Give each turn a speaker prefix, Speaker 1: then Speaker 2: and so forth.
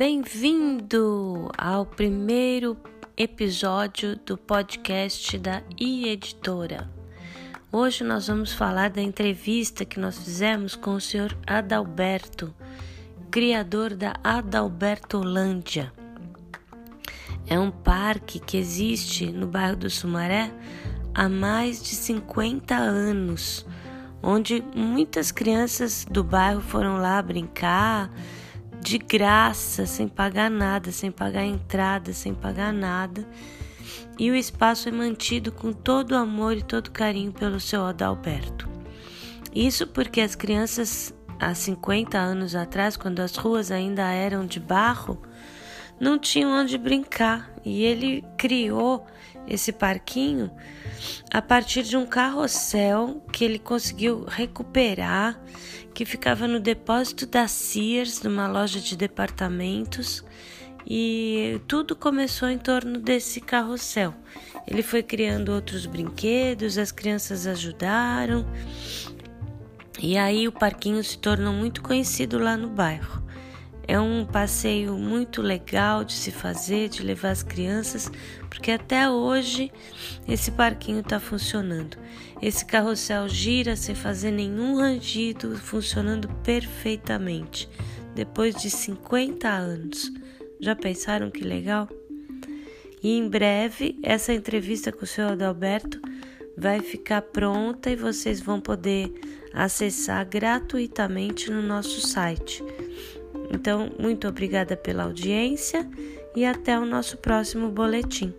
Speaker 1: Bem-vindo ao primeiro episódio do podcast da e-editora. Hoje nós vamos falar da entrevista que nós fizemos com o senhor Adalberto, criador da Adalbertolândia. É um parque que existe no bairro do Sumaré há mais de 50 anos, onde muitas crianças do bairro foram lá brincar de graça, sem pagar nada, sem pagar entrada, sem pagar nada. E o espaço é mantido com todo amor e todo carinho pelo seu Adalberto. Isso porque as crianças, há 50 anos atrás, quando as ruas ainda eram de barro, não tinham onde brincar e ele criou esse parquinho a partir de um carrossel que ele conseguiu recuperar, que ficava no depósito da Sears, numa loja de departamentos, e tudo começou em torno desse carrossel. Ele foi criando outros brinquedos, as crianças ajudaram, e aí o parquinho se tornou muito conhecido lá no bairro. É um passeio muito legal de se fazer, de levar as crianças, porque até hoje esse parquinho está funcionando. Esse carrossel gira sem fazer nenhum rangido, funcionando perfeitamente. Depois de 50 anos. Já pensaram que legal? E em breve essa entrevista com o senhor Adalberto vai ficar pronta e vocês vão poder acessar gratuitamente no nosso site então, muito obrigada pela audiência e até o nosso próximo boletim.